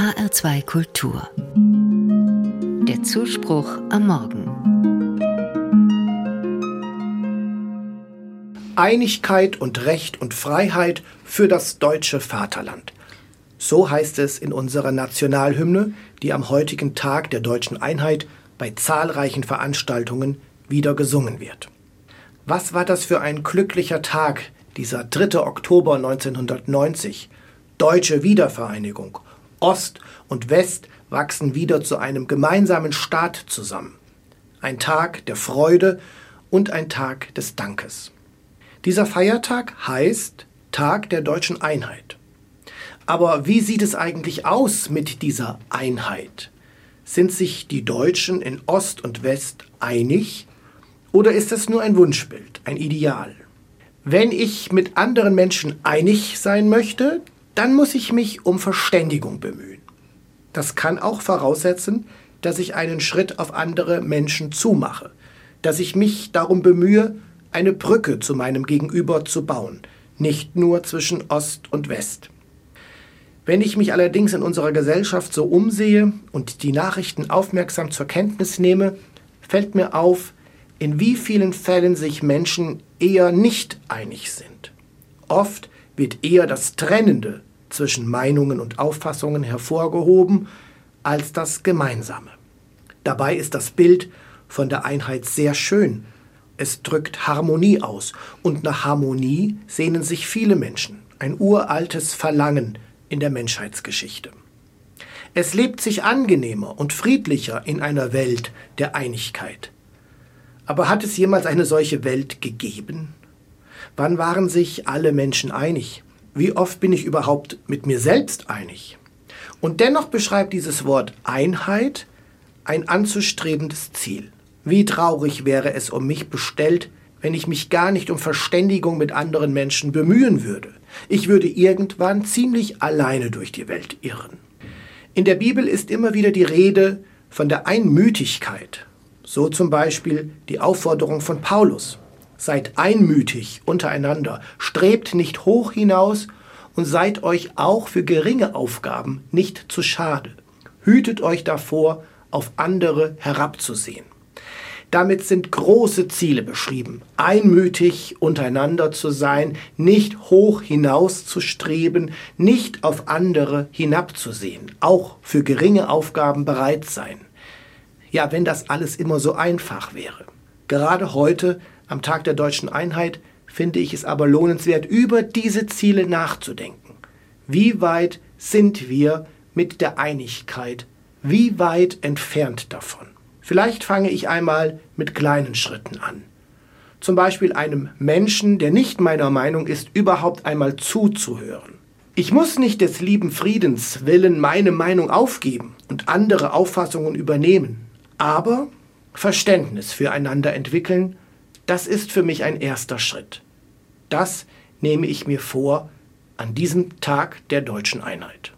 HR2 Kultur. Der Zuspruch am Morgen. Einigkeit und Recht und Freiheit für das deutsche Vaterland. So heißt es in unserer Nationalhymne, die am heutigen Tag der deutschen Einheit bei zahlreichen Veranstaltungen wieder gesungen wird. Was war das für ein glücklicher Tag, dieser 3. Oktober 1990? Deutsche Wiedervereinigung. Ost und West wachsen wieder zu einem gemeinsamen Staat zusammen. Ein Tag der Freude und ein Tag des Dankes. Dieser Feiertag heißt Tag der deutschen Einheit. Aber wie sieht es eigentlich aus mit dieser Einheit? Sind sich die Deutschen in Ost und West einig? Oder ist es nur ein Wunschbild, ein Ideal? Wenn ich mit anderen Menschen einig sein möchte, dann muss ich mich um Verständigung bemühen. Das kann auch voraussetzen, dass ich einen Schritt auf andere Menschen zumache, dass ich mich darum bemühe, eine Brücke zu meinem Gegenüber zu bauen, nicht nur zwischen Ost und West. Wenn ich mich allerdings in unserer Gesellschaft so umsehe und die Nachrichten aufmerksam zur Kenntnis nehme, fällt mir auf, in wie vielen Fällen sich Menschen eher nicht einig sind. Oft wird eher das Trennende zwischen Meinungen und Auffassungen hervorgehoben als das Gemeinsame. Dabei ist das Bild von der Einheit sehr schön. Es drückt Harmonie aus und nach Harmonie sehnen sich viele Menschen. Ein uraltes Verlangen, in der Menschheitsgeschichte. Es lebt sich angenehmer und friedlicher in einer Welt der Einigkeit. Aber hat es jemals eine solche Welt gegeben? Wann waren sich alle Menschen einig? Wie oft bin ich überhaupt mit mir selbst einig? Und dennoch beschreibt dieses Wort Einheit ein anzustrebendes Ziel. Wie traurig wäre es um mich bestellt, wenn ich mich gar nicht um Verständigung mit anderen Menschen bemühen würde. Ich würde irgendwann ziemlich alleine durch die Welt irren. In der Bibel ist immer wieder die Rede von der Einmütigkeit. So zum Beispiel die Aufforderung von Paulus. Seid einmütig untereinander, strebt nicht hoch hinaus und seid euch auch für geringe Aufgaben nicht zu schade. Hütet euch davor, auf andere herabzusehen. Damit sind große Ziele beschrieben. Einmütig untereinander zu sein, nicht hoch hinaus zu streben, nicht auf andere hinabzusehen, auch für geringe Aufgaben bereit sein. Ja, wenn das alles immer so einfach wäre. Gerade heute, am Tag der deutschen Einheit, finde ich es aber lohnenswert, über diese Ziele nachzudenken. Wie weit sind wir mit der Einigkeit? Wie weit entfernt davon? Vielleicht fange ich einmal mit kleinen Schritten an. Zum Beispiel einem Menschen, der nicht meiner Meinung ist, überhaupt einmal zuzuhören. Ich muss nicht des lieben Friedens willen meine Meinung aufgeben und andere Auffassungen übernehmen, aber Verständnis füreinander entwickeln, das ist für mich ein erster Schritt. Das nehme ich mir vor an diesem Tag der deutschen Einheit.